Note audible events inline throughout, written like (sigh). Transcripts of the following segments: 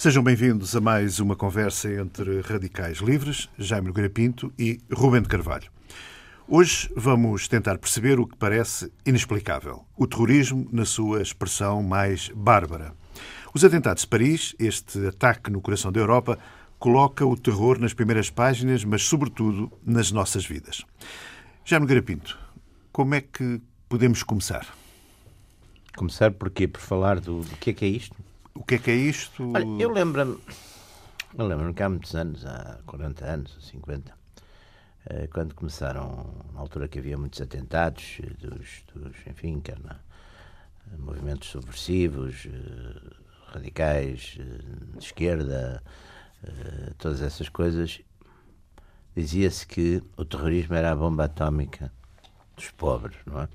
Sejam bem-vindos a mais uma conversa entre radicais livres, Jaime Nogueira Pinto e Rubem de Carvalho. Hoje vamos tentar perceber o que parece inexplicável: o terrorismo na sua expressão mais bárbara. Os atentados de Paris, este ataque no coração da Europa, coloca o terror nas primeiras páginas, mas sobretudo nas nossas vidas. Jaime Nogueira Pinto, como é que podemos começar? Começar por quê? Por falar do, do que é que é isto? O que é que é isto? Olha, eu lembro-me eu lembro que há muitos anos, há 40 anos, 50, eh, quando começaram, na altura que havia muitos atentados, eh, dos, dos enfim, quer na, movimentos subversivos, eh, radicais, de esquerda, todas essas coisas, dizia-se que o terrorismo era a bomba atómica dos pobres, não é?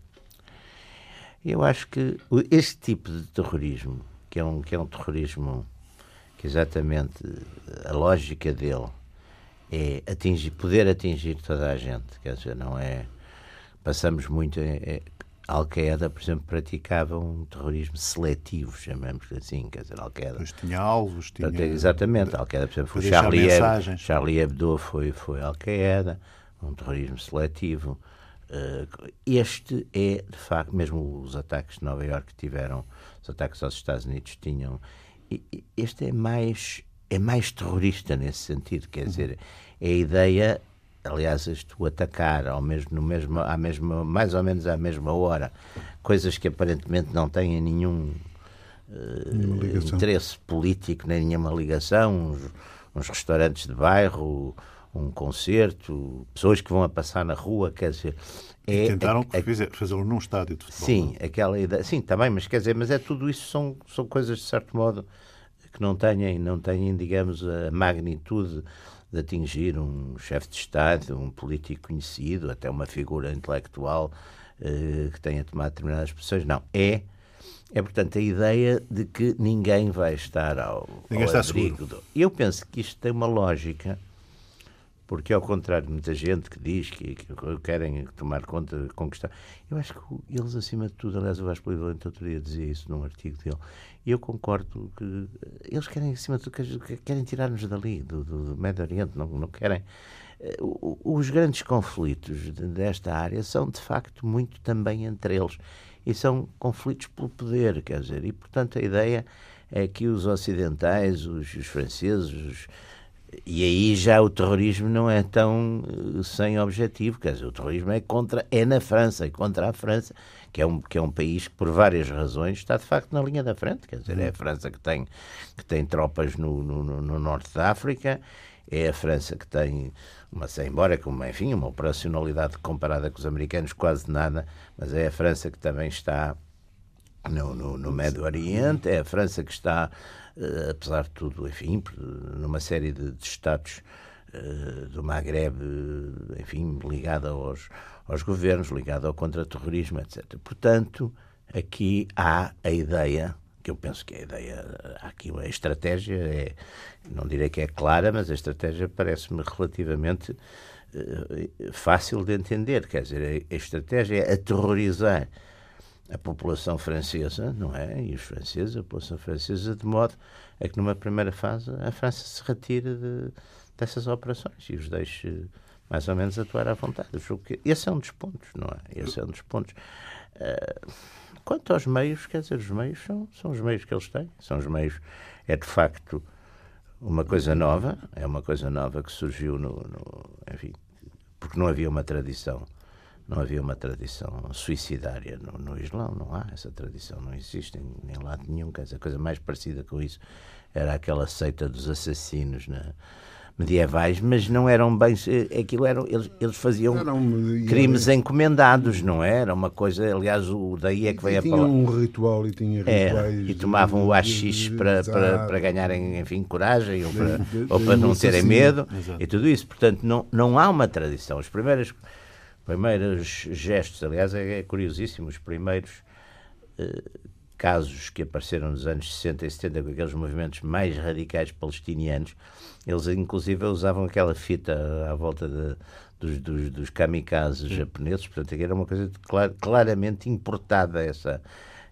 Eu acho que este tipo de terrorismo, que é um, que é um terrorismo que exatamente a lógica dele é atingir, poder atingir toda a gente, quer dizer, não é. Passamos muito. É, é, Al-Qaeda, por exemplo, praticava um terrorismo seletivo, chamamos assim, quer dizer, Al-Qaeda. Mas tinha alvos, tinha... Exatamente, Al-Qaeda, por exemplo, foi Charlie, Charlie Hebdo foi, foi Al-Qaeda, um terrorismo seletivo. Uh, este é, de facto, mesmo os ataques de Nova Iorque tiveram, os ataques aos Estados Unidos tinham, este é mais é mais terrorista nesse sentido, quer dizer, é a ideia, aliás, isto atacar ao mesmo, no mesmo, à mesma, mais ou menos à mesma hora, coisas que aparentemente não têm nenhum uh, interesse político, nem nenhuma ligação, uns, uns restaurantes de bairro, um concerto, pessoas que vão a passar na rua, quer dizer. É, tentaram é, fazê-lo num estádio de futebol. Sim, não? aquela ideia. Sim, também, mas quer dizer, mas é tudo isso são, são coisas de certo modo que não têm, não têm, digamos, a magnitude de atingir um chefe de Estado, um político conhecido, até uma figura intelectual uh, que tenha tomado determinadas posições. Não, é é, portanto, a ideia de que ninguém vai estar ao, ninguém ao está abrigo. Seguro. Eu penso que isto tem uma lógica porque, ao contrário de muita gente que diz que, que querem tomar conta, conquistar, eu acho que eles, acima de tudo, aliás, o Vasco Polivalente outro dia dizia isso num artigo dele, e eu concordo que eles querem, acima de tudo, querem tirar-nos dali, do, do, Médio Oriente, não, não querem. Eh, os grandes conflitos desta área são, de facto, muito também entre eles. E são conflitos pelo poder, quer dizer, e, portanto, a ideia é que os ocidentais, os, os franceses, os, e aí já o terrorismo não é tão uh, sem objetivo, quer dizer, o terrorismo é contra é na França e contra a França, que é um que é um país que por várias razões está de facto na linha da frente, quer dizer, é a França que tem que tem tropas no, no, no norte da África, é a França que tem uma, embora com enfim, uma operacionalidade comparada com os americanos quase nada, mas é a França que também está no, no, no Médio Oriente, é a França que está apesar de tudo, enfim, numa série de, de estados uh, do Maghreb, enfim, ligada aos, aos governos, ligada ao contra-terrorismo, etc. Portanto, aqui há a ideia que eu penso que a ideia, aqui a estratégia é, não direi que é clara, mas a estratégia parece-me relativamente fácil de entender. Quer dizer, a estratégia é aterrorizar a população francesa, não é? E os franceses, a população francesa, de modo a que numa primeira fase a França se retire de, dessas operações e os deixe mais ou menos atuar à vontade. Esse é um dos pontos, não é? Esse é um dos pontos. Uh, quanto aos meios, quer dizer, os meios são, são os meios que eles têm, são os meios, é de facto uma coisa nova, é uma coisa nova que surgiu no, no enfim, porque não havia uma tradição não havia uma tradição suicidária no, no Islão, não há essa tradição, não existe em, em lado nenhum. Quer dizer, a coisa mais parecida com isso era aquela seita dos assassinos na, medievais, mas não eram bem. Eh, aquilo eram, eles, eles faziam crimes encomendados, não é? era? Uma coisa, aliás, o daí é que veio a palavra. Um ritual e tinha rituais. É, e tomavam o AX para, para, para ganharem, enfim, coragem ou para, ou para não terem medo Exato. e tudo isso. Portanto, não, não há uma tradição. Os primeiros primeiros gestos, aliás, é, é curiosíssimo, os primeiros eh, casos que apareceram nos anos 60 e 70 com aqueles movimentos mais radicais palestinianos, eles inclusive usavam aquela fita à volta de, dos, dos, dos kamikazes japoneses, portanto era uma coisa clar, claramente importada essa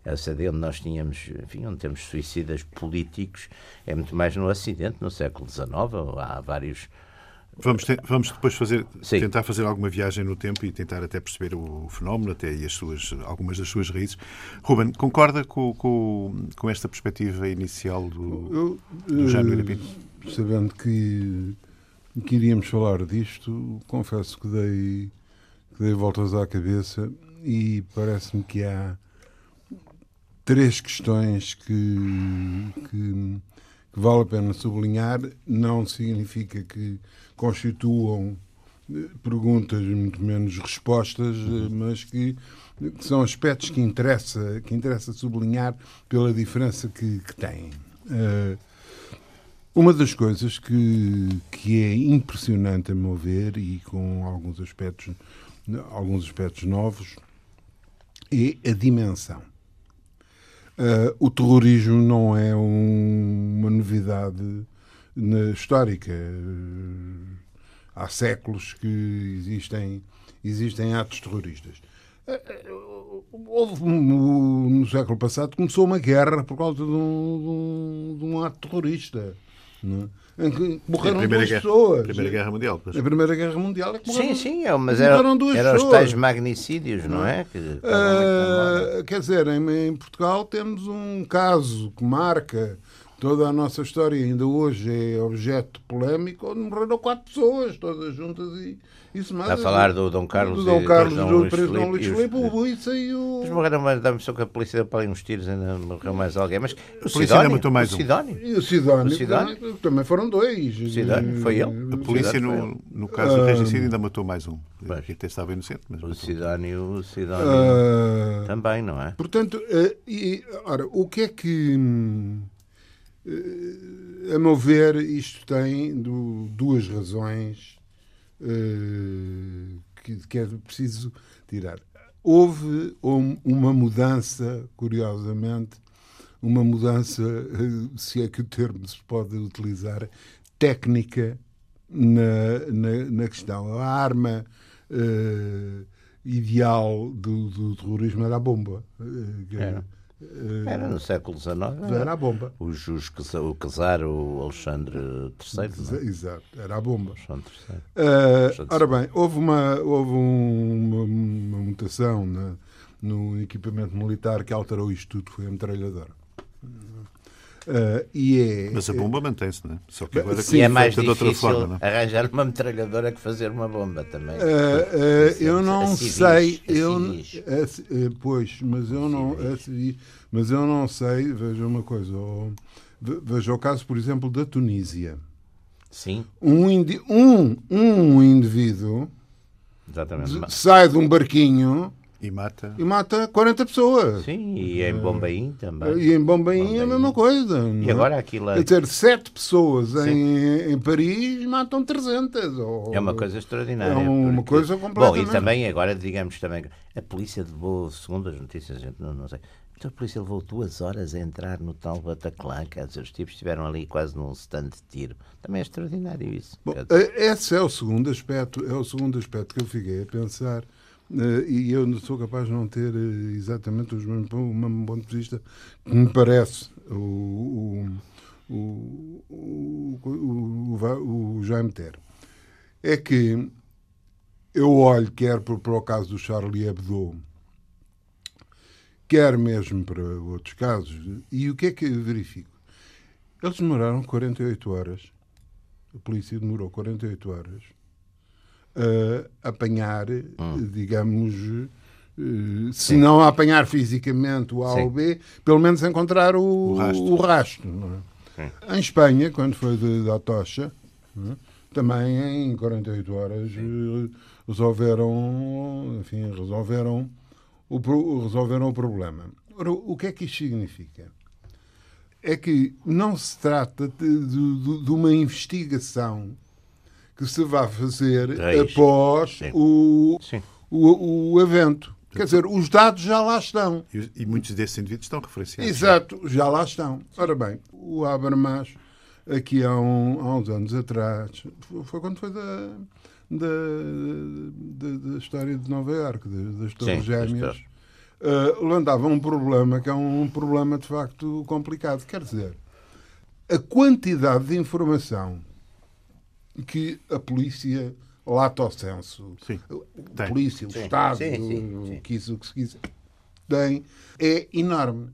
essa de onde nós tínhamos, enfim, onde temos suicidas políticos, é muito mais no Ocidente, no século XIX, há vários Vamos, te, vamos depois fazer, tentar fazer alguma viagem no tempo e tentar até perceber o fenómeno, até e as suas, algumas das suas raízes. Ruben, concorda com, com, com esta perspectiva inicial do, Eu, do Jaime Pinto? Sabendo que, que iríamos falar disto, confesso que dei, que dei voltas à cabeça e parece-me que há três questões que, que que vale a pena sublinhar, não significa que constituam eh, perguntas, muito menos respostas, eh, mas que, que, são aspectos que interessa, que interessa sublinhar pela diferença que, que têm. Uh, uma das coisas que, que é impressionante a meu ver e com alguns aspectos, alguns aspectos novos é a dimensão. Uh, o terrorismo não é um, uma novidade na, histórica. Uh, há séculos que existem, existem atos terroristas. Uh, houve, no século passado começou uma guerra por causa de um, de um, de um ato terrorista. Não é? Em que morreram duas guerra, pessoas. A Primeira Guerra Mundial. Pois. A Primeira Guerra Mundial é que morreram, Sim, sim, é, mas eram, duas eram pessoas. os tais magnicídios, não é? Que, uh, quer dizer, em, em, Portugal temos um caso que marca toda a nossa história, ainda hoje é objeto polémico, onde morreram quatro pessoas, todas juntas e isso mais. a falar do Dom Carlos do Dom Carlos, do Dom Dom Luís Filipe, o Buiça e o... Mas morreram mais, dá-me só que a polícia deu para ali uns tiros, ainda morreu mais alguém, mas o polícia ainda matou mais um. O Sidónio. E o Sidónio, Sidónio. Também, foram dois. O Sidónio, foi ele. A polícia, no, no caso do regicídio, ainda matou mais um. Que até estava inocente. Mas o Sidónio, o Sidónio uh, também, não é? Portanto, uh, e, ora, o que é que... Uh, a meu ver, isto tem do, duas razões que, que é preciso tirar. Houve um, uma mudança, curiosamente, uma mudança, uh, se é que o termo se pode utilizar, técnica na, na, na questão. A arma ideal do, do, terrorismo era a bomba. Era era no século XIX. Era a bomba. O, os, o casar, o Alexandre III. É? Exato, era a bomba. Alexandre III. Uh, ora bem, houve uma, houve uma, uma mutação na, no equipamento militar que alterou isto tudo, foi a metralhadora. Uh, e é, Mas a bomba mantém-se, não é? Só que agora Sim, é mais difícil forma, é? arranjar uma metralhadora que fazer uma bomba também. Uh, uh, eu não civis, sei, eu, pois, mas eu não, mas eu não sei. Veja uma coisa, oh, veja o caso, por exemplo, da Tunísia. Sim. Um, um, um indivíduo Exatamente. sai de um barquinho e mata. E mata 40 pessoas. Sim, e em Bombaim também. E em Bombaim, Bombaim. é a mesma coisa. E agora aquilo é... Quer dizer, 7 pessoas em, em Paris matam 300. Ou... É uma coisa extraordinária. É uma porque... coisa completamente... Bom, e também, agora, digamos também, a polícia levou, segundo as notícias, gente não, não sei, então a polícia levou duas horas a entrar no tal Bataclan, quer dizer, os tipos estiveram ali quase num stand de tiro. Também é extraordinário isso. Bom, esse é o segundo aspecto, é o segundo aspecto que eu fiquei a pensar e eu sou capaz de não ter uh, exatamente os mesmos, o mesmo ponto de vista que me parece o, o, o, o, o Jaime ter. É que eu olho, quer para, para o caso do Charlie Hebdo, quer mesmo para outros casos, e o que é que eu verifico? Eles demoraram 48 horas, a polícia demorou 48 horas uh, apanhar, hum. digamos, uh, se não apanhar fisicamente o A Sim. ou B, pelo menos encontrar o, o rastro. O rastro é? Em Espanha, quando foi de, da tocha, é? também em 48 horas uh, resolveram, enfim, resolveram o, resolveram o problema. Ora, o que é que isto significa? É que não se trata de, de, de uma investigação que se vai fazer Reis. após Sim. O, Sim. O, o evento. Quer dizer, os dados já lá estão. E, muitos desses indivíduos estão referenciados. Exato, já lá estão. Ora bem, o Habermas, aqui há, um, há uns anos atrás, foi quando foi da, da, da, da história de Nova Iorque, das Torres Gêmeas, uh, levantava um problema que é um problema de facto complicado. Quer dizer, a quantidade de informação que a polícia, lato senso, Sim, a tem. polícia, o Estado, sim, sim, o sim. que isso, o que se quiser, tem, é enorme.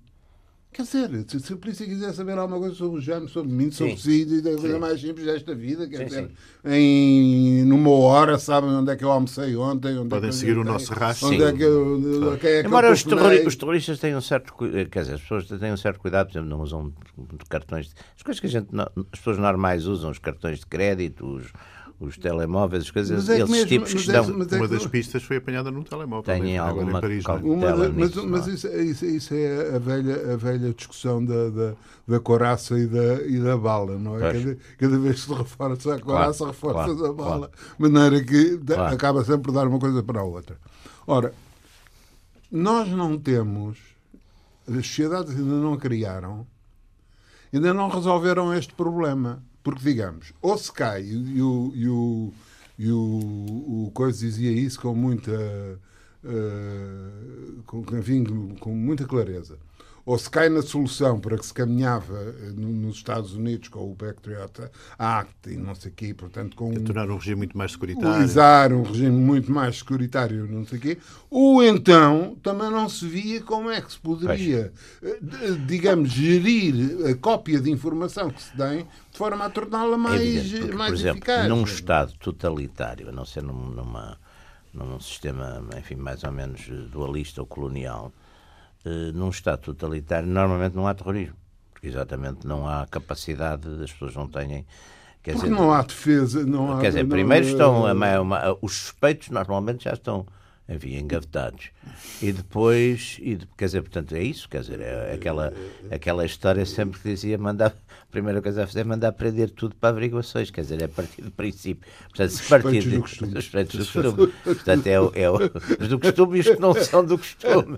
Quer dizer, se, se a polícia quiser saber alguma coisa sobre o género, sobre mim, sobre si, da coisa Sim. mais simples desta vida, quer Sim, dizer, sim. em numa hora sabem onde é que eu almocei ontem, onde Podem é que eu seguir o nosso rastro. Onde Sim. é que eu, quem é que Embora eu os, terrori- os terroristas tenham um certo cuidado, quer dizer, as pessoas têm um certo cuidado, por exemplo, não usam cartões. As coisas que a gente, as pessoas normais usam, os cartões de crédito, os, os telemóveis, as coisas, Mas é esses mesmo- tipos que é- estão. mas é Uma das pistas foi apanhada num telemóvel. Agora alguma em Paris. é? Uma mas nisso, mas não é? isso, isso, isso é a velha, a velha discussão da, da, da coraça e da, e da bala, não é? Cada, cada vez que se reforça a coraça, Claro, reforça claro, a bala. De maneira que Claro. acaba sempre por dar uma coisa para a outra. Ora, nós não temos, as sociedades ainda não criaram, ainda não resolveram este problema. Porque, digamos, ou se cai, e o, e o, e o, o Coisa dizia isso com muita, eh, com, enfim, com muita clareza. Ou se cai na solução para que se caminhava eh, no- nos Estados Unidos com o Patriot Act e não sei o quê, portanto, com Tornar um regime muito mais securitário. utilizar um regime muito mais securitário, não sei o quê, ou então também não se via como é que se poderia, eh, digamos, gerir a cópia de informação que se tem de forma a torná-la É mais, evidente, porque, mais por exemplo, eficaz. num Estado totalitário, a não ser num, numa, num sistema, enfim, mais ou menos dualista ou colonial, num Estado totalitário normalmente não há terrorismo. Porque exatamente não há capacidade, as pessoas não têm. Quer Porque dizer, não há defesa, não há... Quer dizer, não- primeiro estão a ma- uma- os suspeitos normalmente já estão, enfim, engavetados. E depois, e quer dizer, portanto, é isso, quer dizer, é aquela, aquela história sempre que dizia mandar, a primeira coisa a fazer é mandar prender tudo para averiguações, quer dizer, é a partir do princípio. Portanto, se partir Suspeitos de, do costume. do. Portanto, é, o- é o- os do costume e os que não são do costume.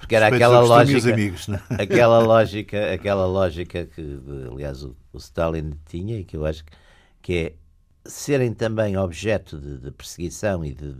Porque era aquela lógica, amigos, não é? aquela lógica, aquela lógica que, aliás, o, o Stalin tinha e que eu acho que, que é serem também objeto de, de perseguição e de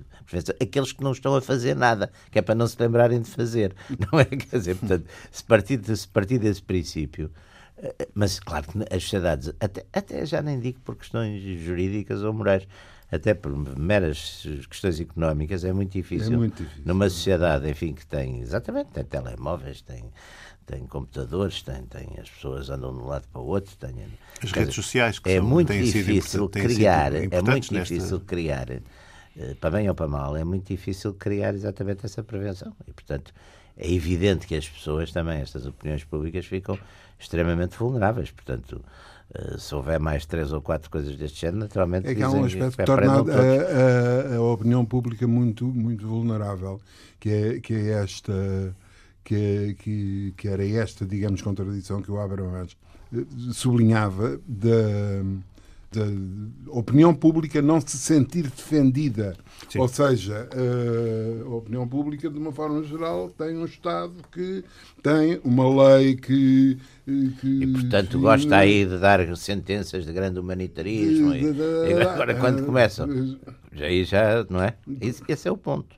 aqueles que não estão a fazer nada, que é para não se lembrarem de fazer. (laughs) Não é? Quer dizer, portanto, se partir, de- se partir desse princípio, eh, mas claro que as sociedades, até, até já nem digo por questões jurídicas ou morais, até por meras questões económicas, é muito difícil. É muito difícil. Numa sociedade, enfim, que tem, exatamente, tem telemóveis, tem, tem computadores, tem, tem, as pessoas andam de um lado para o outro, tem, As redes dizer, sociais que é são- muito difícil criar, é muito nesta- difícil criar, eh, para bem ou para mal, é muito difícil criar exatamente essa prevenção. E, portanto, é evidente que as pessoas também, estas opiniões públicas, ficam extremamente vulneráveis. Portanto, eh, se houver mais três ou quatro coisas deste género, naturalmente É que há um aspecto que é, torna a, a- a opinião pública muito, muito vulnerável, que é, que é esta, que, é- que, que era esta, digamos, contradição que o Abramovich eh, sublinhava da, da opinião pública não se sentir defendida. Sim. Ou seja, eh, a opinião pública, de uma forma geral, tem um Estado que tem uma lei que. eh, que E, portanto, que- gosta aí de dar sentenças de grande humanitarismo. e- e (laughs) agora, quando começam, já aí já, não é? Esse, esse é o ponto.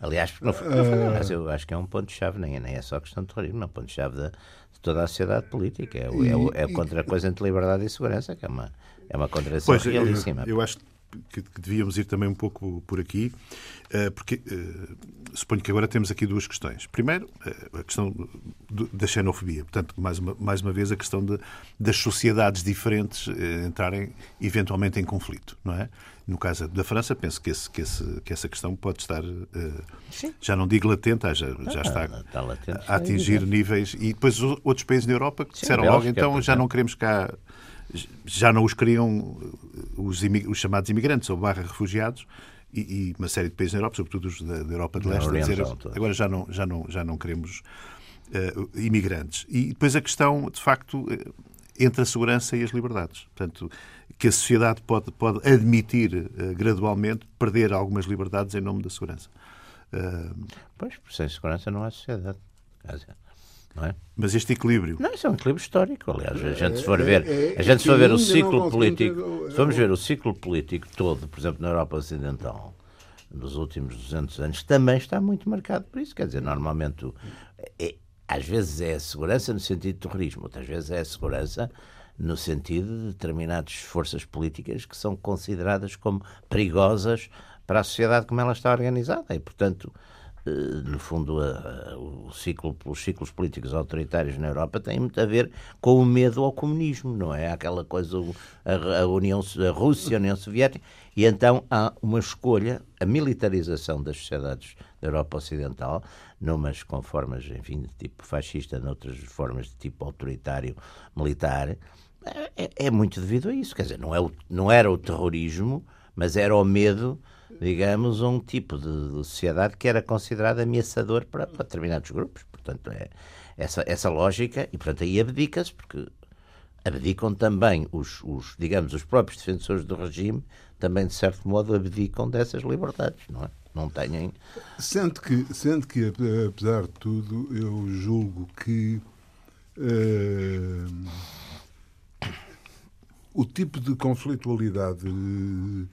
Aliás, no, fundo- no fundo, aliás, eu acho que é um ponto-chave, nem, é- nem é só questão de terrorismo, é um ponto-chave de, de toda a sociedade política. É, o- é, o- é contra a coisa entre liberdade e segurança, que é uma, é uma contradição Pois, eu, realíssima. eu acho que, que devíamos ir também um pouco por aqui, eh, porque eh, suponho que agora temos aqui duas questões. Primeiro, eh, a questão do- da xenofobia. Portanto, mais uma, mais uma vez, a questão de, das sociedades diferentes entrarem eventualmente em conflito, não é? No caso da França, penso que, esse, que, esse, que essa questão pode estar, eh, já não digo latente, já, já está está latente, a atingir níveis. E depois os outros países da Europa que Sim, disseram Bélgica, logo, então já não queremos cá. Já não os queriam os, imi- os chamados imigrantes ou barra refugiados. E, e uma série de países na Europa, sobretudo os da, da Europa de Leste, a dizer, agora já não, já não, já não queremos eh, imigrantes. E depois a questão, de facto, eh, entre a segurança e as liberdades. Portanto, que a sociedade pode, pode admitir eh, gradualmente perder algumas liberdades em nome da segurança. Eh, Pois, por sem segurança não há sociedade. Quer dizer, Não é? mas este equilíbrio. Não, isso é um equilíbrio histórico, aliás. A gente se for ver, é- a gente se for ver o ciclo político, se formos ver o ciclo político todo, por exemplo, na Europa Ocidental, nos últimos 200 anos, também está muito marcado por isso. Quer dizer, normalmente, é, às vezes é a segurança no sentido de terrorismo, outras vezes é a segurança no sentido de determinadas forças políticas que são consideradas como perigosas para a sociedade como ela está organizada. E, portanto, eh, no fundo, o ciclo, os ciclos políticos autoritários na Europa têm muito a ver com o medo ao comunismo, não é? Aquela coisa, a, a, União, a Rússia, a União Soviética, e então há uma escolha, a militarização das sociedades da Europa Ocidental, numas com formas, enfim, de tipo fascista, noutras formas de tipo autoritário militar, é, é muito devido a isso. Quer dizer, não, é o, não era o terrorismo, mas era o medo digamos, um tipo de, de sociedade que era considerado ameaçador para, para, determinados grupos. Portanto, é essa, essa lógica, e portanto aí abdica-se, porque abdicam também os, os, digamos, os próprios defensores do regime, também de certo modo abdicam dessas liberdades, não é? Não têm. Sendo que, sendo que apesar de tudo, eu julgo que uh, o tipo de conflitualidade uh,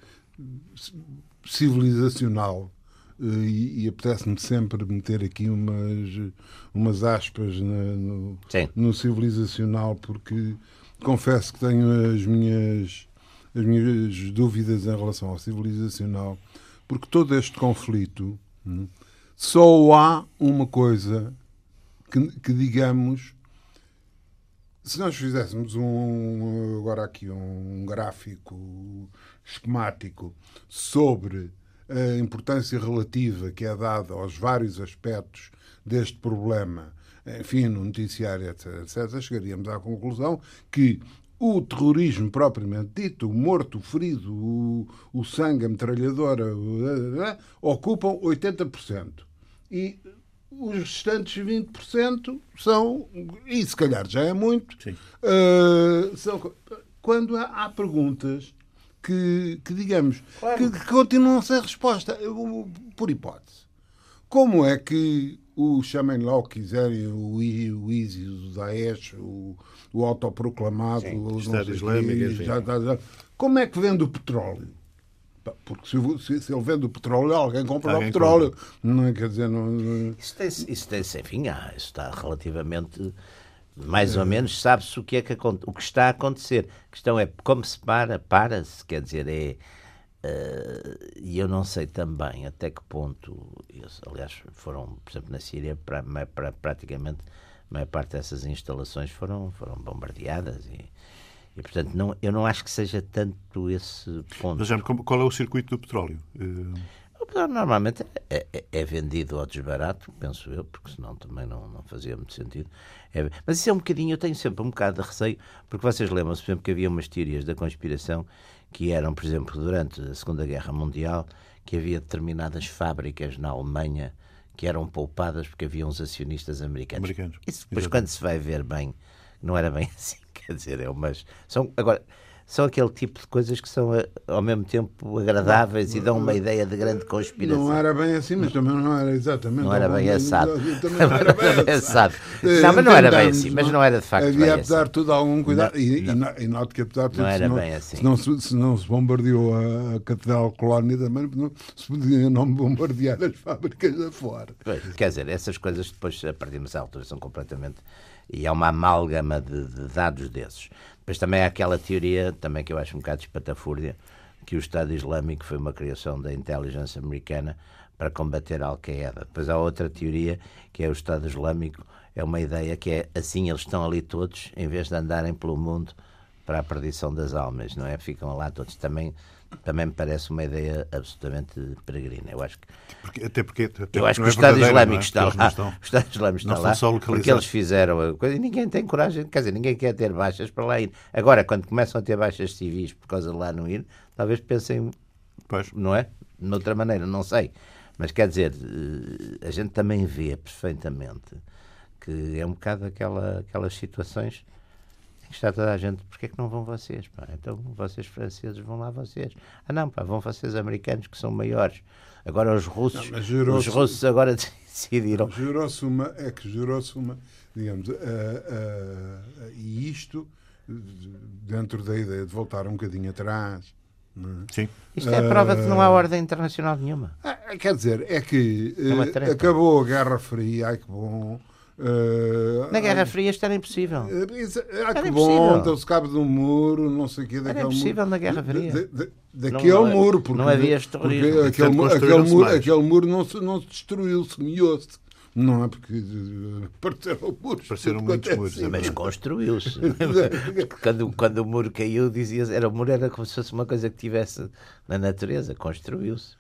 civilizacional eh, e, e apetece-me sempre meter aqui umas, umas aspas na, no, no, civilizacional, porque confesso que tenho as minhas, as minhas dúvidas em relação ao civilizacional, porque todo este conflito hum, só há uma coisa que, que, digamos. Se nós fizéssemos um agora aqui um gráfico esquemático sobre a importância relativa que é dada aos vários aspectos deste problema, enfim, no noticiário, etc., etc., chegaríamos à conclusão que o terrorismo propriamente dito, o morto, o ferido, o, o sangue, a metralhadora, ocupam 80%. E os restantes 20% são, e se calhar já é muito, uh, são, quando há, há perguntas que, que digamos, claro. que, que, continuam sem resposta, por hipótese. Como é que o chamem lá o que quiserem, o, o ISIS, o Daesh, o, o autoproclamado, o Estado Islâmico, já, já, como é que vende o petróleo? Porque se, se, se, ele vende o petróleo, alguém compra alguém o petróleo. Compra. Não é, quer dizer, não, não... Isso tem, isso tem, enfim, ah, isso está relativamente mais ou menos sabe-se o que é que o que está a acontecer. A questão é como se para, para-se, quer dizer, é uh, e eu não sei também até que ponto, eu, aliás, foram, por exemplo, na Síria, para, para praticamente a maior parte dessas instalações foram, foram bombardeadas e, e portanto não, eu não acho que seja tanto esse ponto. Mas, qual é o circuito do petróleo? Uh... O petróleo normalmente é, é, é, vendido ao desbarato, penso eu, porque senão também não, não fazia muito sentido. É, mas isso é um bocadinho, eu tenho sempre um bocado de receio, porque vocês lembram-se, por exemplo, que havia umas teorias da conspiração que eram, por exemplo, durante a Segunda Guerra Mundial, que havia determinadas fábricas na Alemanha que eram poupadas porque havia uns acionistas americanos. americanos. Isso depois, Exatamente. quando se vai ver bem, não era bem (laughs) assim, quer dizer, é umas. São, agora, são aquele tipo de coisas que são eh, ao mesmo tempo agradáveis não, e dão uma ideia de grande conspiração. Não era bem assim, mas também não era exatamente. Não era (laughs) bem assado. Não era bem assado. Não, mas não era bem assim, mas não era de facto Havia, apesar de tudo, algum cuidado. Não, e, não. e note que, apesar de tudo, não era bem assim. se, não, se não se bombardeou a Catedral Colónia também, não se podia não bombardear as fábricas afora. Pois, quer dizer, essas coisas depois, a partir de uma altura, são completamente. E é uma amálgama de, de dados desses. Depois também há aquela teoria, também que eu acho um bocado espatafúrdia, que o Estado Islâmico foi uma criação da inteligência americana para combater a Al-Qaeda. Depois há outra teoria, que é o Estado Islâmico, é uma ideia que é assim eles estão ali todos, em vez de andarem pelo mundo para a perdição das almas, não é? Ficam lá todos. Também também me parece uma ideia absolutamente peregrina. Eu acho que porque, até porque até eu acho que o é Estado Islâmico é? está lá. Estão, o Estado Islâmico está lá porque eles fizeram a coisa e ninguém tem coragem, quer dizer, ninguém quer ter baixas para lá ir. Agora, quando começam a ter baixas civis por causa de lá não ir, talvez pensem, pois. não é? De outra maneira, não sei. Mas quer dizer, eh, a gente também vê perfeitamente que é um bocado aquela, aquelas situações está toda a gente, porquê é que não vão vocês? Pá? Então vocês franceses vão lá vocês. Ah não, pá, vão vocês americanos que são maiores. Agora os russos, não, os russos agora (laughs) decidiram. Jurou-se uma, é que jurou-se uma, digamos, uh, uh, e isto dentro da ideia de voltar um bocadinho atrás. É? Sim. Isto é a prova de que não há ordem internacional nenhuma. É, quer dizer, é que É eh, acabou a Guerra Fria, ai que bom. Eh, Na Guerra Fria isto era impossível. eh, isso- Ah, Era que impossível. bom, então se cabe de um muro, não sei o quê, daquele impossível muro. na Guerra Fria. De- de- daquele Não- não- muro, porque, não havia porque terrorismo. aquele, Portanto, muro, mais. aquele muro não se, não se destruiu, semeou-se. Não é porque eh, apareceram muros. Apareceram muitos é muros. Mas construiu-se. (laughs) quando, quando o muro caiu, dizia era o muro era como se fosse uma coisa que tivesse na natureza, construiu-se.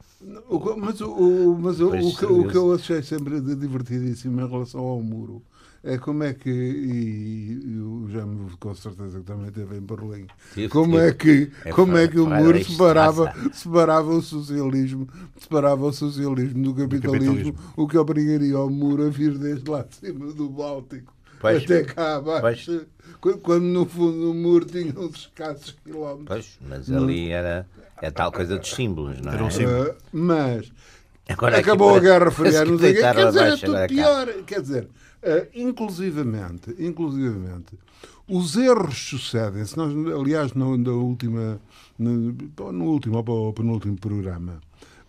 Mas, o, mas o, o que, o que eu achei sempre divertidíssimo em relação ao muro é como é que, e, o Jaime com certeza que também teve em Berlim, como é que, É como é que o muro separava, separava o socialismo, separava o socialismo do capitalismo, capitalismo. o que obrigaria o muro a vir desde lá de cima do Báltico. Pois. até cá abaixo, quando, quando no fundo o muro tinha uns escassos quilómetros. Pois, mas ali era é tal coisa dos símbolos, não é? Era um símbolo. Uh, mas Agora aqui acabou a parece- Guerra Fria, não sei quer dizer, é tudo agora cá. pior. Quer dizer, eh, inclusivamente, inclusivamente, os erros sucedem-se. Nós, aliás, no, na última, no, no último ou penúltimo programa,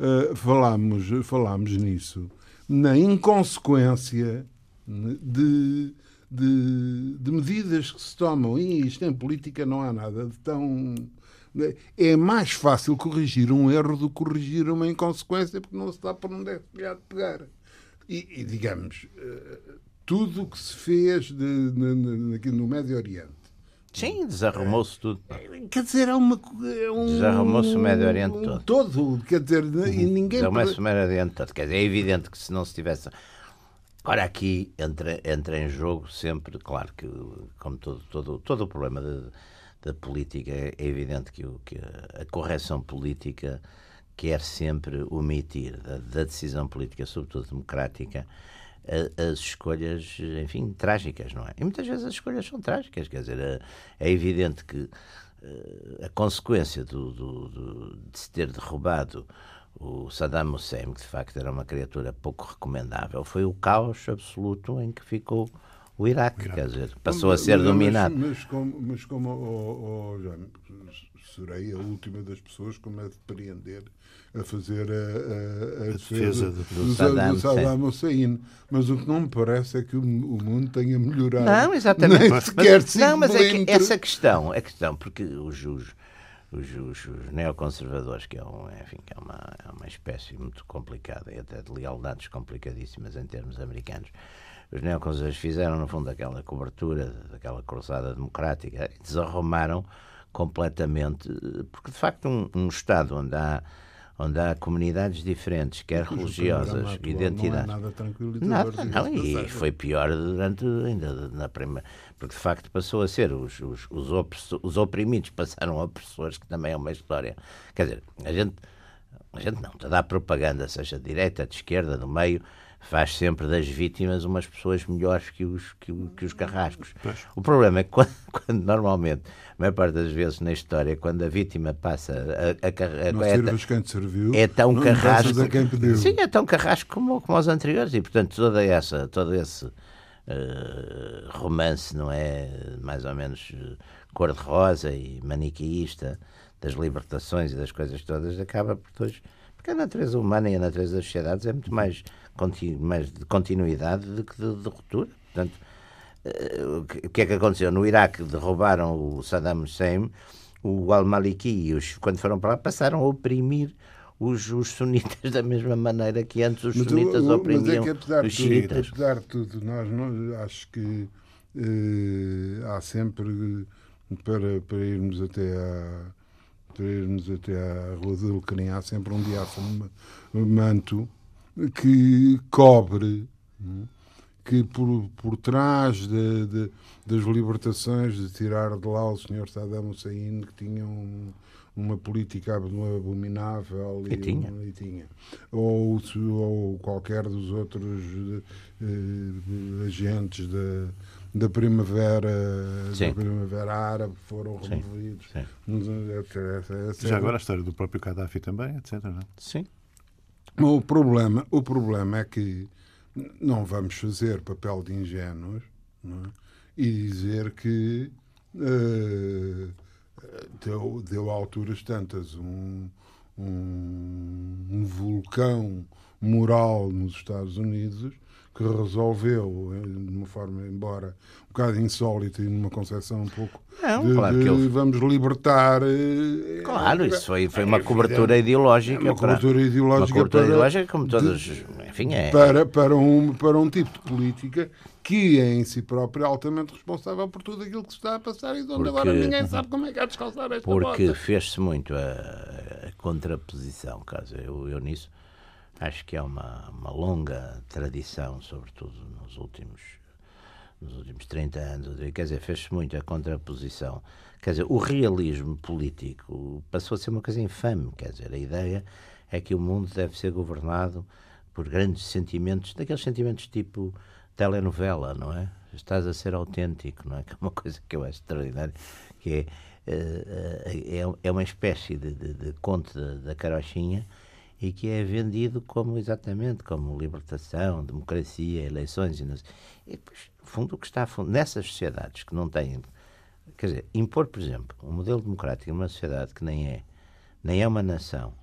eh, falámos, falámos nisso, na inconsequência de, de, de medidas que se tomam. E isto em política não há nada de tão. É mais fácil corrigir um erro do que corrigir uma inconsequência, porque não se dá por onde é que de pegar. E, e, digamos, eh, tudo o que se fez de, de- de- no Médio Oriente. Sim, desarrumou-se tudo. Quer dizer, é uma. É um, Desarrumou-se o Médio Oriente um todo. todo. Quer dizer, e ninguém. Desarrumou-se o Médio Oriente todo. Quer dizer, é evidente que se não se tivesse. Agora aqui entra, entra em jogo sempre, claro que como todo, todo, todo o problema da, política, é evidente que, o, que a, a correção política quer sempre omitir da, da decisão política, sobretudo democrática, a- as escolhas, enfim, trágicas, não é? E muitas vezes as escolhas são trágicas, quer dizer, é, é evidente que eh, a consequência do, do- do- de se ter derrubado o Saddam Hussein, que de facto era uma criatura pouco recomendável, foi o caos absoluto em que ficou o Iraque, quer dizer, passou a ser Mas- dominado. Mas, mas como, mas como oh, oh, Jaime, serei a última das pessoas como é de depreender a fazer a, a, a defesa defesa do- do, do Saddam, Saddam Saddam Hussein. Mas o que não me parece é que o, o mundo tenha melhorado. Não, exatamente. Nem sequer Mas, não, mas é que essa questão, é questão, porque os, os, os, os- os neoconservadores, que é, um, enfim, que é, uma, é uma espécie muito complicada e até de lealdades complicadíssimas em termos americanos, os neoconservadores fizeram, no fundo, aquela cobertura, daquela cruzada democrática, e desarrumaram completamente, porque de facto um, um Estado onde há, onde há comunidades diferentes, quer religiosas, atual identidades. Não é nada tranquilizador. Nada, não, e foi pior durante ainda na primeira. Porque de facto passou a ser os, os, os, opresso- os oprimidos passaram a opressores, que também é uma história. Quer dizer, a gente, a gente não, toda a propaganda, seja de direita, de esquerda, do meio, faz sempre das vítimas umas pessoas melhores que os, que, que os carrascos. O problema é que (laughs) quando, quando normalmente, a maior parte das vezes na história, quando a vítima passa a, a, carra- Não é, quem te serviu. é tão (laughs) não carrasco. a quem pediu. Sim, é tão carrasco como, como os anteriores e, portanto, toda essa, todo esse eh, romance, não é? Mais ou menos eh, cor-de-rosa e maniqueísta das libertações e das coisas todas acaba por depois. Porque a natureza humana e a natureza das sociedades é muito mais, mais de continuidade do que de, de ruptura. Portanto, eh, o que- o é que aconteceu? No Iraque derrubaram o Saddam Hussein, o al-Maliki, e os- quando foram para lá, passaram a oprimir os, os sunitas (laughs) da mesma maneira que antes os Mas, o- sunitas o- mas é oprimiam que apesar os xiitas. apesar de tudo, nós não, acho que eh, há sempre para, para irmos até à para irmos até à Rua de Alecrim, há sempre um diáfano manto que cobre hum, que por, por trás de, de- das libertações de tirar de lá o senhor Saddam Hussein que tinha um- uma política ab- abominável E tinha. e tinha. Ou, ou qualquer dos outros eh, agentes da, da primavera Sim. da primavera árabe foram Sim. removidos. Sim. Essa- essa- essa- Já agora a história do próprio Gaddafi também, etc. Não? é? Sim. O problema, o problema é que não vamos fazer papel de ingênuos é? e dizer que eh, deu, deu alturas tantas um, um, um vulcão moral nos Estados Unidos que resolveu, eh, de uma forma, embora um bocado insólita e numa concepção um pouco Não, de, claro de que ele- vamos libertar. eh, Claro, isso foi, foi é uma cobertura evidente. ideológica. É uma para- cobertura ideológica Uma cobertura para- ideológica, como todas. Enfim, é. para, para, um, para um tipo de política que é em si próprio altamente responsável por tudo aquilo que se está a passar e de onde Porque- agora ninguém sabe como é que há de descalçar esta Porque fez-se muito a, a contraposição, caso eu, eu nisso, acho que é uma, uma longa tradição, sobretudo nos últimos, nos últimos 30 anos, quer dizer, fez-se muito a contraposição. Quer dizer, o realismo político passou a ser uma coisa infame, quer dizer, a ideia é que o mundo deve ser governado por grandes sentimentos, daqueles sentimentos tipo telenovela, não é? Estás a ser autêntico, não é? (laughs) Que é uma coisa que eu acho extraordinária, que é, eh, eh, é, é uma espécie de, de, de conto da, da carochinha e que é vendido como exatamente como libertação, democracia, eleições e, no fundo o que está a fundo, nessas sociedades que não têm quer dizer, impor, por exemplo, um modelo democrático numa sociedade que nem é nem é uma nação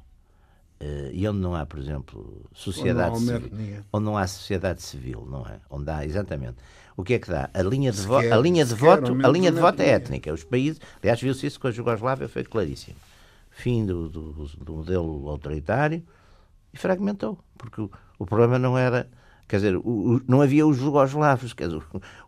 eh, e onde não há, por exemplo, sociedade Onde não há civil, onde não há sociedade civil, não é? Onde há, exatamente. O que é que dá? A linha de, Sequer- voto, a linha de voto, a linha de uma voto é étnica. Os países, aliás, viu-se isso com a Jugoslávia, foi claríssimo. Fim do, do, do modelo autoritário e fragmentou, porque o, o problema não era, quer dizer, o- o- não havia os jugoslavos, quer dizer,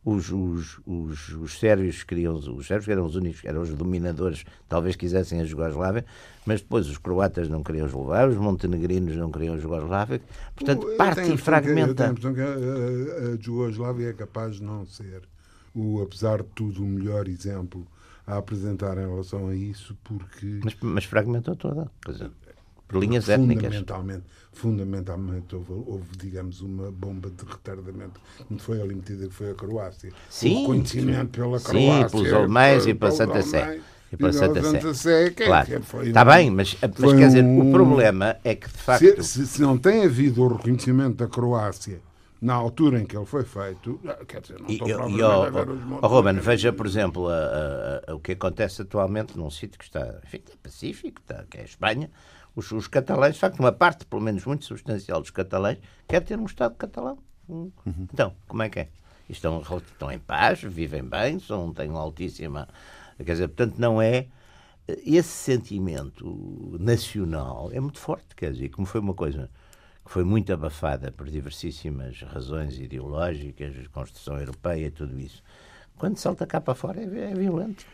os, os, os, os sérvios queriam, os sérvios eram os únicos, eram os dominadores, talvez quisessem a Jugoslávia, mas depois os croatas não queriam os eslovacos, os montenegrinos não queriam a Jugoslávia, portanto Eu parte e impressão que- Eu tenho fragmenta. a, a, a Jugoslávia é capaz de não ser, o, apesar de tudo, o melhor exemplo a apresentar em relação a isso, porque Mas, mas fragmentou toda, quer dizer, por linhas étnicas. fundamentalmente, fundamentalmente houve, houve, digamos, uma bomba de retardamento que foi ali metida, que foi a Croácia. Sim, o reconhecimento pela sim, Croácia. pelos alemães e pela Santa Sé. E pela Santa Sé. Santa Sé, que- Claro. que foi Está bem, mas, mas quer dizer, um- o problema é que de facto. Se, se- se não tem havido o reconhecimento da Croácia na altura em que ele foi feito, ah, quer dizer, não estou e, propriamente e, ó, a ver os montes Ruben, veja, por exemplo, a- a- a- o que acontece atualmente num sítio que está, enfim, é pacífico, está, que é a Espanha. Os, os catalães, de facto, uma parte, pelo menos muito substancial dos catalães, quer ter um Estado catalão. Hum. Então, como é que é? Estão, estão em paz, vivem bem, são, têm uma altíssima. Quer dizer, portanto, não é. Esse sentimento nacional é muito forte, quer dizer, como foi uma coisa foi muito abafada por diversíssimas razões ideológicas, construção europeia tudo isso. Quando salta cá para fora é, é violento.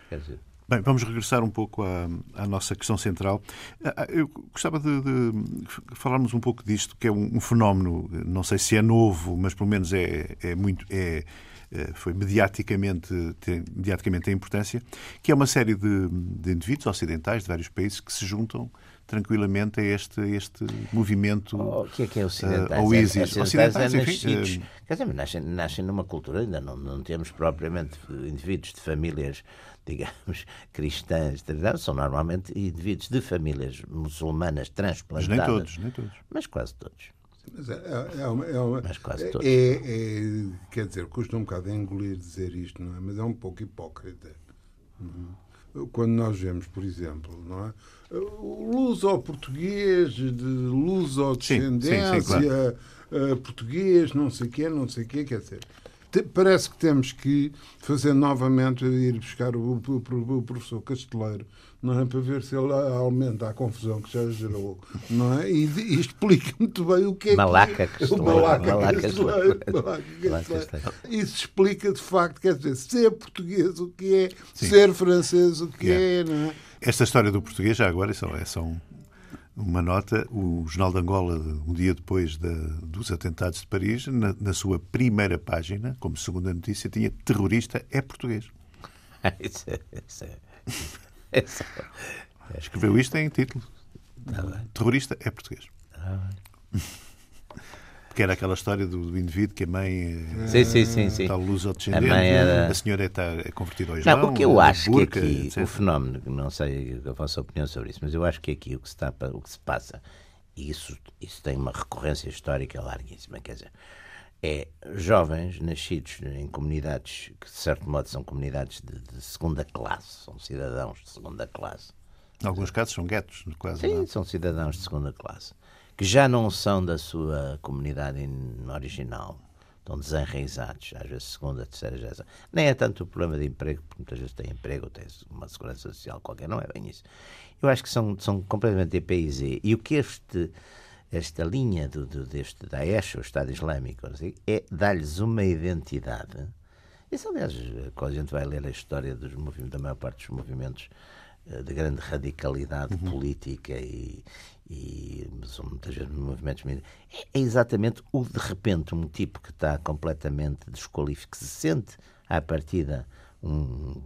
Bem, vamos regressar um pouco à, à nossa questão central. Ah, ah, Eu gostava de, de falarmos um pouco disto, que é um, um fenómeno, não sei se é novo, mas pelo menos é, é muito. É, é, foi mediaticamente, tem, mediaticamente tem importância, que é uma série de, de indivíduos ocidentais de vários países que se juntam tranquilamente a este, este movimento. O que é que é ocidentais? Uh, ou É- ISIS. é ocidentais é Ocidentais, enfim, nascidos. eh, Quer dizer, mas nascem, nascem numa cultura, ainda não, não temos propriamente indivíduos de famílias, (laughs) digamos, cristãs, são normalmente indivíduos de famílias muçulmanas Mas transplantadas. nem todos, nem todos. Mas quase todos. Mas é, é- é uma, é uma- Mas quase todos. é- é- quer dizer, custa um bocado engolir dizer isto, não é? Mas é um pouco hipócrita. Uhum. Quando nós vemos, por exemplo, não é? Luso-português, de luso-descendência, Sim, sim, sim, eh, português, não sei o quê, não sei o quê, quer dizer. Te- Parece que temos que fazer novamente ir buscar o, o- o professor Casteleiro, não é? Para ver se ele aumenta a confusão que já gerou, não é? E, e explica muito bem o que é Malaca (laughs) que Casteleiro, o Malaca Malaca Casteleiro. Malaca Malaca Casteleiro. Isso explica de facto, quer dizer, ser português o que é, Sim. ser francês o que Yeah. é, não é? Esta história do português, já agora, é só, é só um- uma nota. O Jornal de Angola, um dia depois da- dos atentados de Paris, na, na sua primeira página, como segunda notícia, tinha terrorista é português. (laughs) isso é, isso é, isso é- Escreveu isto em título. terrorista é português. Porque era aquela história do, do indivíduo que a mãe é Sim, sim, sim, sim. tal luz ao descendente, A mãe era- a senhora está é convertida ao Islão, Não, o que eu acho burca, que aqui, etc. o fenómeno, não sei a vossa opinião sobre isso, mas eu acho que aqui o que se, está, o que se passa, e isso, isso tem uma recorrência histórica larguíssima, quer dizer, é jovens nascidos em comunidades que, de certo modo, são comunidades de, de segunda classe, são cidadãos de segunda classe. Em alguns casos são guetos, quase. Sim, não é? são cidadãos de segunda classe. Que já não são da sua comunidade original, estão desenraizados, às vezes segunda, terceira geração. Nem é tanto o problema de emprego, porque muitas vezes têm emprego, têm uma segurança social qualquer, não é bem isso. Eu acho que são, são completamente EPIZ. E o que este, esta linha do, do, deste Daesh, o Estado Islâmico, é dar-lhes uma identidade. Isso, aliás, quando a gente vai ler a história dos movimentos, da maior parte dos movimentos eh, de grande radicalidade uhum. política e, e são muitas vezes movimentos é, é exatamente o de repente um tipo que está completamente desqualificado, que se sente à partida um,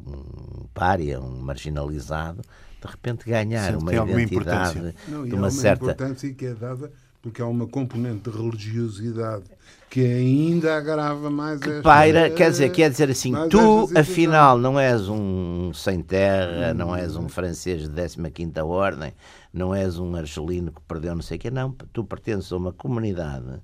um pária, um marginalizado, de repente ganhar Sente uma identidade Não, de uma, uma certa importância que é dada porque há uma componente de religiosidade que ainda agrava mais que esta, paira, quer dizer, quer dizer assim, tu afinal não és um sem terra, não és um francês de 15 ordem, não és um argelino que perdeu não sei o quê, não, tu pertences a uma comunidade,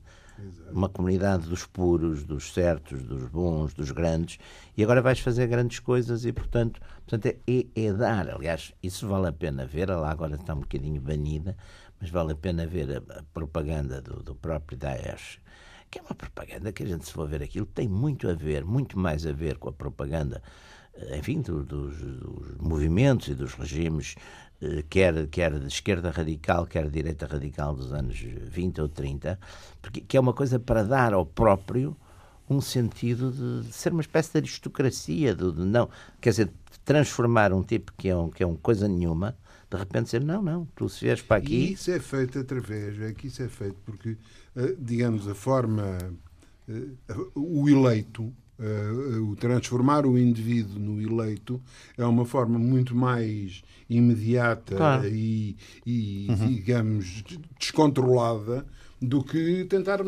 uma comunidade dos puros, dos certos, dos bons, dos grandes, e agora vais fazer grandes coisas e, portanto, portanto é, é, é dar. Aliás, isso vale a pena ver, ela agora está um bocadinho banida, mas vale a pena ver a, a propaganda do, do próprio Daesh, que é uma propaganda que a gente, se for ver aquilo, tem muito a ver, muito mais a ver com a propaganda, eh, enfim, do, dos, dos movimentos e dos regimes eh, quer, quer de esquerda radical, quer de direita radical dos anos 20 ou 30, porque, que é uma coisa para dar ao próprio um sentido de, de ser uma espécie de aristocracia, de, não, quer dizer, transformar um tipo que é um, que é um coisa nenhuma, de repente dizer, não, não, tu se vieres para aqui... E isso é feito através, é que isso é feito porque, eh, digamos, a forma, eh, o eleito, Uh, o transformar o indivíduo no eleito é uma forma muito mais imediata claro. e, e uhum. digamos, descontrolada do que tentar,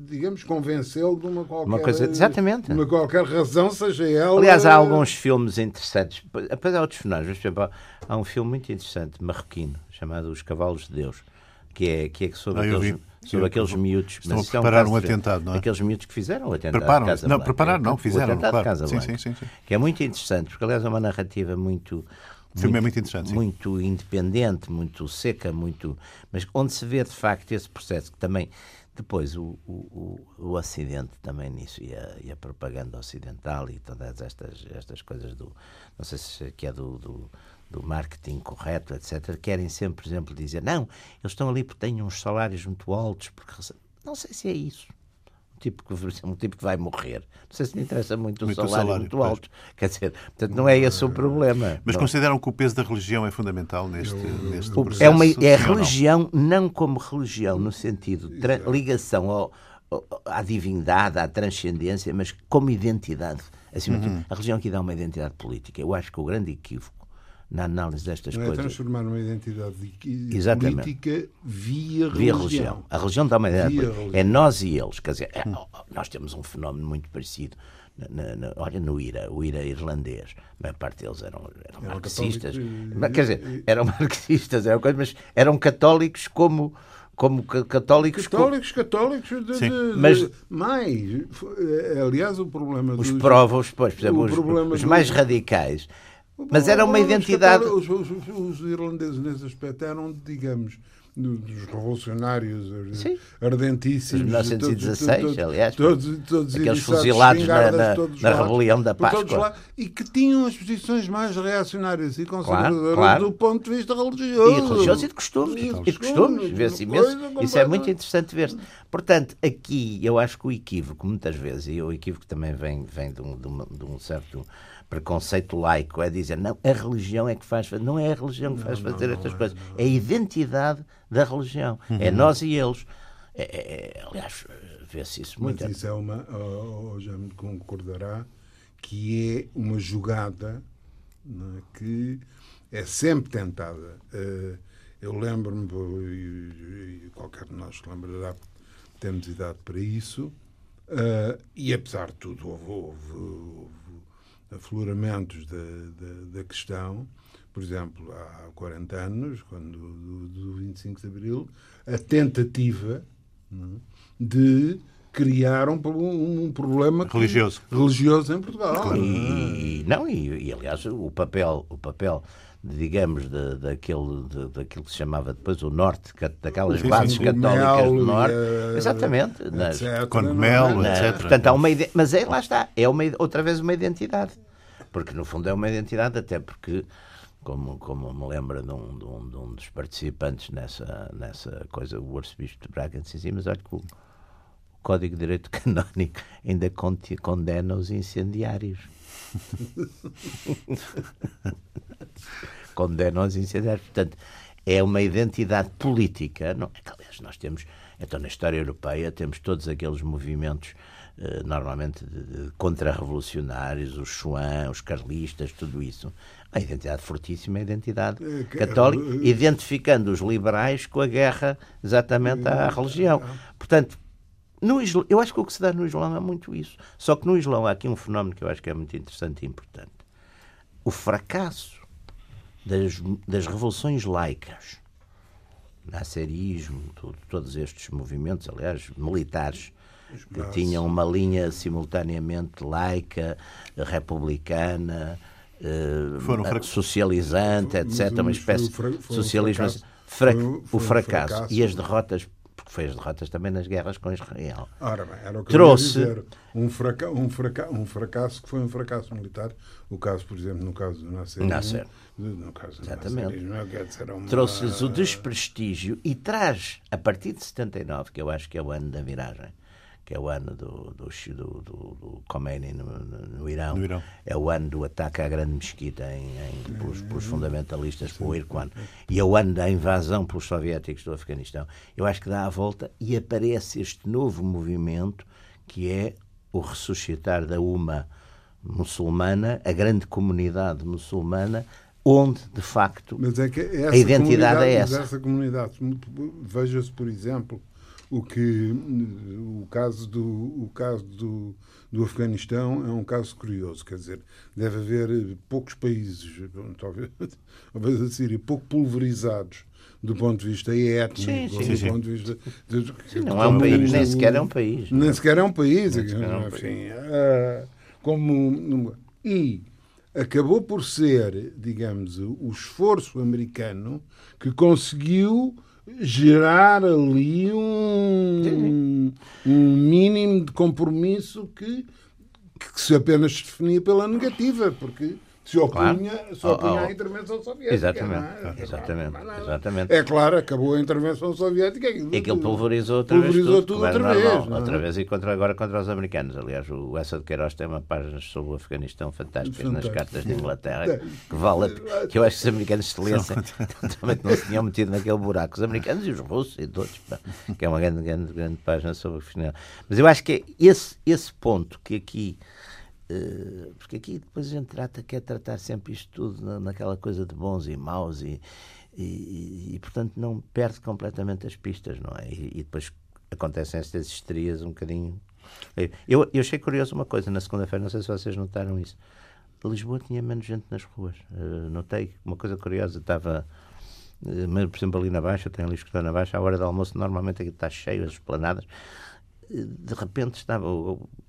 digamos, convencê-lo de uma qualquer, uma coisa, exatamente. uma qualquer razão, seja ela. Aliás, há alguns filmes interessantes, apesar de outros por exemplo, há um filme muito interessante, marroquino, chamado Os Cavalos de Deus, que é, que é sobre ah, aqueles sobre aqueles miúdos. Estão a preparar é um, um atentado, não é? Aqueles miúdos que fizeram o atentado Preparam, Casa não, preparar não, fizeram, o claro. Casa sim, sim, sim, sim, Que é muito interessante, porque aliás é uma narrativa muito... O filme muito, é muito interessante. Muito independente, muito seca, muito... Mas onde se vê, de facto, esse processo que também... Depois, o, o, o Ocidente também nisso, e a, e a propaganda ocidental e todas estas, estas coisas do... Não sei se que é do, do do marketing correto, etc., querem sempre, por exemplo, dizer não, eles estão ali porque têm uns salários muito altos, porque não sei se é isso. Um tipo que, um tipo que vai morrer. Não sei se me interessa muito, muito o salário, salário muito pois. alto. Quer dizer, portanto, não é esse o problema. Mas não. consideram que o peso da religião é fundamental neste, neste processo? É, uma, é a religião, não como religião, no sentido de ligação ao, à divindade, à transcendência, mas como identidade. Assim, uhum. A religião aqui dá uma identidade política. Eu acho que o grande equívoco na análise destas não coisas. É transformar uma identidade Exatamente. política via religião. Via religião. A religião dá uma identidade. É nós e eles. Quer dizer, é, nós temos um fenómeno muito parecido. Na, na, olha, no IRA, o IRA irlandês, a maior parte deles eram, eram, eram marxistas. Quer dizer, eram (laughs) marxistas, eram coisa, mas eram católicos como como católicos. Católicos, católicos, de, de, mas mais. Eh, aliás, o problema os dos. Provos, pois, por exemplo, os, os mais radicais mas era uma identidade. Os, os, os, irlandeses, nesse aspecto, eram, digamos, dos revolucionários Sim. ardentíssimos. De 1916, todos, aliás. Todos, todos aqueles fuzilados na, na, na rebelião da Páscoa. Lá, e que tinham as posições mais reacionárias e conservadoras claro, claro. do ponto de vista religioso. E religioso e de costumes. E de costumes. Vê-se imenso. Isso é muito interessante ver-se. Portanto, aqui eu acho que o equívoco, muitas vezes, e o equívoco também vem, vem de, um, de, uma, de um certo preconceito laico, é dizer, não, a religião é que faz não é a religião que faz não, fazer não, estas não, coisas, é a identidade da religião, uhum. é nós e eles. É, é, é aliás, vê-se isso muito. Mas isso é uma, oh, já me concordará, que é uma jogada é, que é sempre tentada. Uh, eu lembro-me, e, qualquer de nós lembrará, temos idade para isso, uh, e apesar de tudo, houve, houve, houve afloramentos da, da, da, questão. Por exemplo, há 40 anos, quando do, do 25 de Abril, a tentativa é, de criar um, um, problema religioso, religioso em Portugal. E, não, e, e, aliás, o papel, o papel digamos, de, daquele, de, daquilo que se chamava depois o Norte, daquelas Sim, bases sim, católicas Mel, do Norte. eh, Exatamente. nas- etc, não é? mel, na- etc. Portanto, há uma mas é, lá está, é uma, outra vez uma identidade. Porque no fundo é uma identidade, até porque, como, como me lembra de um, de um- de um dos participantes nessa, nessa coisa, o arcebispo de Braga, disse assim, mas olha que o Código de Direito Canónico ainda condena os incendiários. (laughs) condena os incendiários. Portanto, é uma identidade política. Não, é aliás, nós temos, então na história europeia, temos todos aqueles movimentos, eh, normalmente contra-revolucionários, os Chuan, os carlistas, tudo isso. A identidade fortíssima é a identidade É, que- católica, eh, identificando os liberais com a guerra exatamente à religião. Portanto, no Islão, eu acho que o que se dá no Islão é muito isso. Só que no Islão há aqui um fenómeno que eu acho que é muito interessante e importante. O fracasso das, das revoluções laicas, nasserismo, tudo- todos estes movimentos, aliás, militares, que tinham uma linha simultaneamente laica, republicana, eh, socializante, etc. Uma espécie de socialismo. o- fracasso. e as derrotas, porque foi as derrotas também nas guerras com Israel. Ora bem, era o que Trouxe- eu ia dizer. Um, fraca um, fraca um fracasso que foi um fracasso militar. O caso, por exemplo, no caso do Nasser. Nasser. No caso do Exatamente. Nasserismo, é, era uma- trouxe-lhes o desprestígio e traz, a partir de 79, que eu acho que é o ano da viragem, que é o ano do, do, do, do, Khomeini no, no- Irão, No Irão. é o ano do ataque à grande mesquita em, em- pelos, pelos fundamentalistas por Irquan, e é o ano da invasão pelos soviéticos do Afeganistão. Eu acho que dá a volta e aparece este novo movimento que é o ressuscitar da uma muçulmana, a grande comunidade muçulmana, onde, de facto, Mas é A identidade é mas essa. essa comunidade, veja-se, por exemplo, o que o caso do o caso do, do Afeganistão é um caso curioso, quer dizer, deve haver poucos países, (laughs) talvez, talvez a Síria, pouco pulverizados do ponto de vista étnico, Sim, sim, do sim. ponto de vista de- não é um país, nem sequer é um país. nem sequer é um país, Nem sequer é um enfim, ah, como e acabou por ser, digamos, o esforço americano que conseguiu gerar ali um, um mínimo de compromisso que, que se apenas definia pela negativa, porque se opunha, se Oh, opunha oh. à intervenção soviética. Exatamente, é? exatamente, exatamente. É claro, acabou a intervenção soviética. E aquilo pulverizou outra Pulverizou vez tudo, tudo outra vez, normal, é? outra vez e contra, agora contra os americanos. Aliás, o Essa de Queiroz tem uma página sobre o Afeganistão fantásticas nas cartas de Inglaterra, que (laughs) vale a- que eu acho que os americanos se lessem, (laughs) também não se tinham metido naquele buraco. Os americanos e os russos e todos, que é uma grande, grande, grande página sobre o Afeganistão. Mas eu acho que é esse, esse ponto que aqui porque aqui depois a gente trata, quer tratar sempre isto tudo na- naquela coisa de bons e maus e, e, e, portanto não perde completamente as pistas, não é? E, e depois acontecem estas histerias um bocadinho. Eu, eu achei curioso uma coisa na segunda-feira, não sei se vocês notaram isso. Lisboa tinha menos gente nas ruas. Eh, notei uma coisa curiosa, estava. eh, mas, por exemplo, ali na Baixa, tenho ali escutado na Baixa, à hora do almoço, normalmente aqui está cheio, as esplanadas. Eh, De repente estava.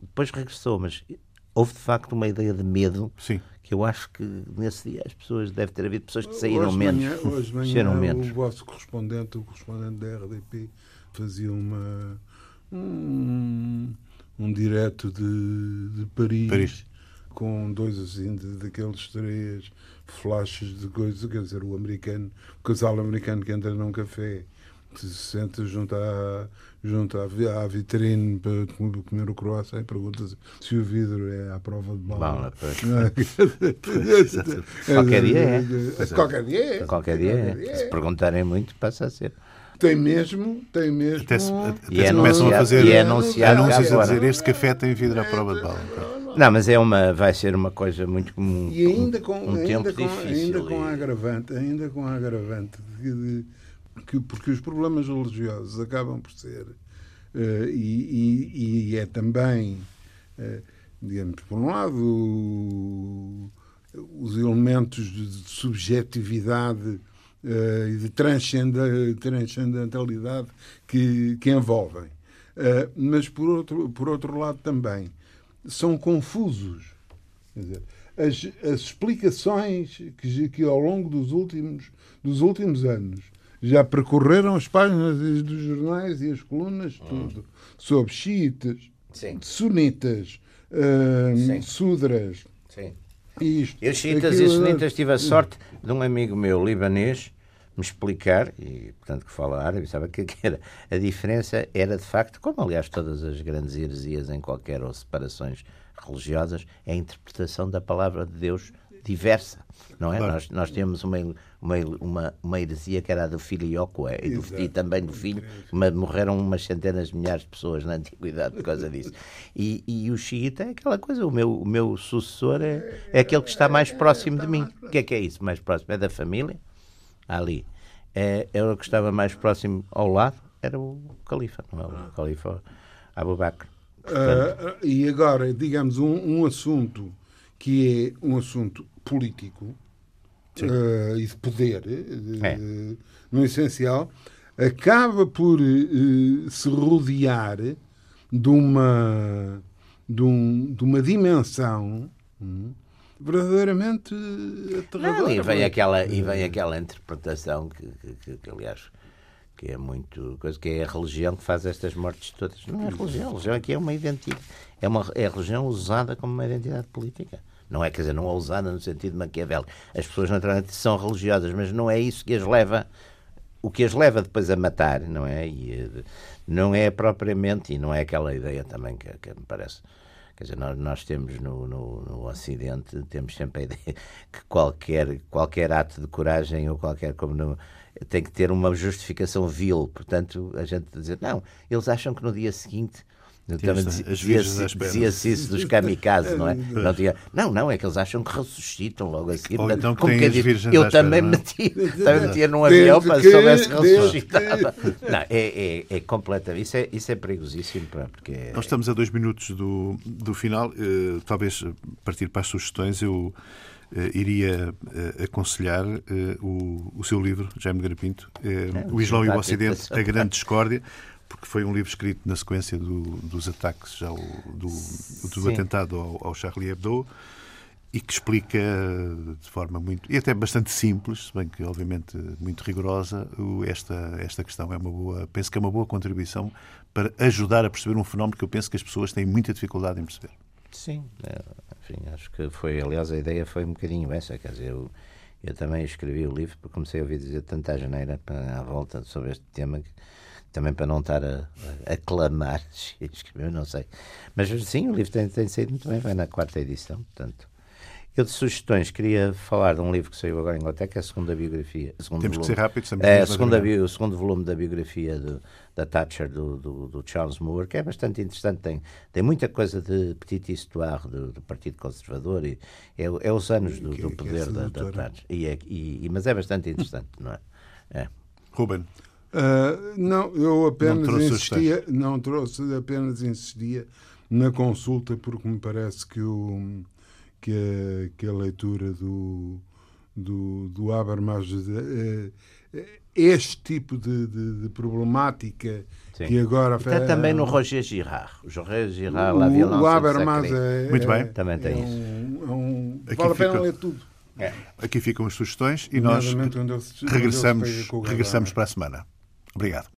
Depois regressou, mas houve de facto uma ideia de medo Sim. que eu acho que nesse dia as pessoas, deve ter havido pessoas que saíram hoje menos. Manhã, hoje manhã, menos. o vosso correspondente, o correspondente da RDP, fazia uma, um, um direto de, de Paris, Paris. com dois assim, de, daqueles três flashes de coisa, quer dizer, o americano, o casal americano que entra num café, se senta junto à, junto à, à vitrine para comer, o croissant e pergunta se o vidro é à prova de bala. Bala, pois. (laughs) Qualquer dia é. Qualquer dia é. Qualquer dia, é. se perguntarem muito, passa a ser. Tem mesmo, tem mesmo. Até se, até E é se começam a fazer e é anunciado anúncios a dizer este café tem vidro à prova de bala. Não, mas é uma, vai ser uma coisa muito comum. E ainda com, um ainda tempo com, difícil. ainda com e- agravante, ainda com a agravante de, de- que, porque os problemas religiosos acabam por ser eh, e, e- e é também eh, digamos, por um lado os elementos de subjetividade eh, e de transcendentalidade que, que envolvem. Mas por outro, por outro lado também são confusos. Quer dizer, as, as explicações que, que ao longo dos últimos, dos últimos anos já percorreram as páginas dos jornais e as colunas, tudo, sobre xiitas, Sim. sunitas, Sim. sudras, Sim. isto. Eu, xiitas e aquilo, sunitas, tive a sorte de um amigo meu libanês me explicar, e portanto que fala árabe, sabe que que era, a diferença era de facto, como aliás todas as grandes heresias em qualquer ou separações religiosas, é a interpretação da palavra de Deus diversa, não é? Claro. Nós, nós temos uma, uma, uma, uma heresia que era a do filioco é, e, do- Exato. e também do filho, mas morreram umas centenas de milhares de pessoas na antiguidade por causa disso. (laughs) E, e o xiita é aquela coisa, o meu, o meu sucessor é, é aquele que está mais próximo de mim. O que é que é isso? Mais próximo? É da família? Ali. É, é o que estava mais próximo ao lado, era o califa, não é? O califa Abu Bakr. Ah, e agora, digamos, um, um assunto que é um assunto político ah, e de poder, eh, É. no essencial, acaba por eh, se rodear de uma, de, um- de uma dimensão hum, verdadeiramente aterradora. Não, e vem aquela, e vem aquela interpretação que, que- que- que, aliás, que é muito coisa, que é a religião que faz estas mortes todas. Não é a religião, a religião aqui é uma identidade, é, uma, é a religião usada como uma identidade política. Não é, quer dizer, não é usada no sentido maquiavélico. As pessoas naturalmente são religiosas, mas não é isso que as leva o que as leva depois a matar, não é? E, eh, não é propriamente, e não é aquela ideia também que, que me parece. Quer dizer, nós, nós temos no, no, no Ocidente, temos sempre a ideia (laughs) que qualquer, qualquer ato de coragem ou qualquer como no, tem que ter uma justificação vil. Portanto, a gente dizer, não, eles acham que no dia seguinte. Dizia- dizia-se dizia-se isso dos kamikazes, (laughs) não é? Não, tinha, não, não, é que eles acham que ressuscitam logo a seguir. Ou então que como diz, virgens eu também não é? (laughs) meti, também metia num avião para que- se soubesse desde ressuscitava. (laughs) Não, é, é, é completamente. Isso é, isso é perigosíssimo, porque é- Nós estamos a dois minutos do, do final. Eh, talvez partir para as sugestões, eu eh, iria eh, aconselhar eh, o, o seu livro, Jaime Garapinto, É, O Islão e o Ocidente, A Grande Discórdia, porque foi um livro escrito na sequência do- dos ataques ao, do, do atentado ao, ao Charlie Hebdo e que explica de forma muito e até bastante simples, se bem que obviamente muito rigorosa, esta, esta questão. É uma boa, penso que é uma boa contribuição para ajudar a perceber um fenómeno que eu penso que as pessoas têm muita dificuldade em perceber. Sim, é, enfim, acho que foi, aliás, a ideia foi um bocadinho essa, quer dizer, eu, eu também escrevi o livro porque comecei a ouvir dizer tanta janeira à volta sobre este tema que também para não estar a, a, clamar, (laughs) escrever, não sei. Mas sim, o livro tem, tem saído muito bem, vai na quarta edição, portanto. Eu de sugestões queria falar de um livro que saiu agora em Inglaterra, que é a segunda biografia. a segunda Temos que ser rápidos, estamos É, a segunda, o segundo volume da biografia do- da Thatcher do, do, do Charles Moore, que é bastante interessante, tem, tem muita coisa de Petit Histoire do, do Partido Conservador, e é, é os anos do, Que- do é poder da, da sedutora. Thatcher. E é, e- mas é bastante interessante, não é? é. Ruben, Ah, não, eu apenas Não insistia, não trouxe, apenas insistia na consulta porque me parece que, o, que, a, que a leitura do, do, do Habermas, eh, este tipo de, de- de problemática Sim. que agora E está também no Roger Girard. O Roger Girard, o, La Violence o Habermas Sacrée. é, Muito bem. é- Também tem é isso. um- é um- Aqui vale a pena ler tudo. É. aqui ficam as sugestões e nós regressamos, regressamos para a semana. Obrigado.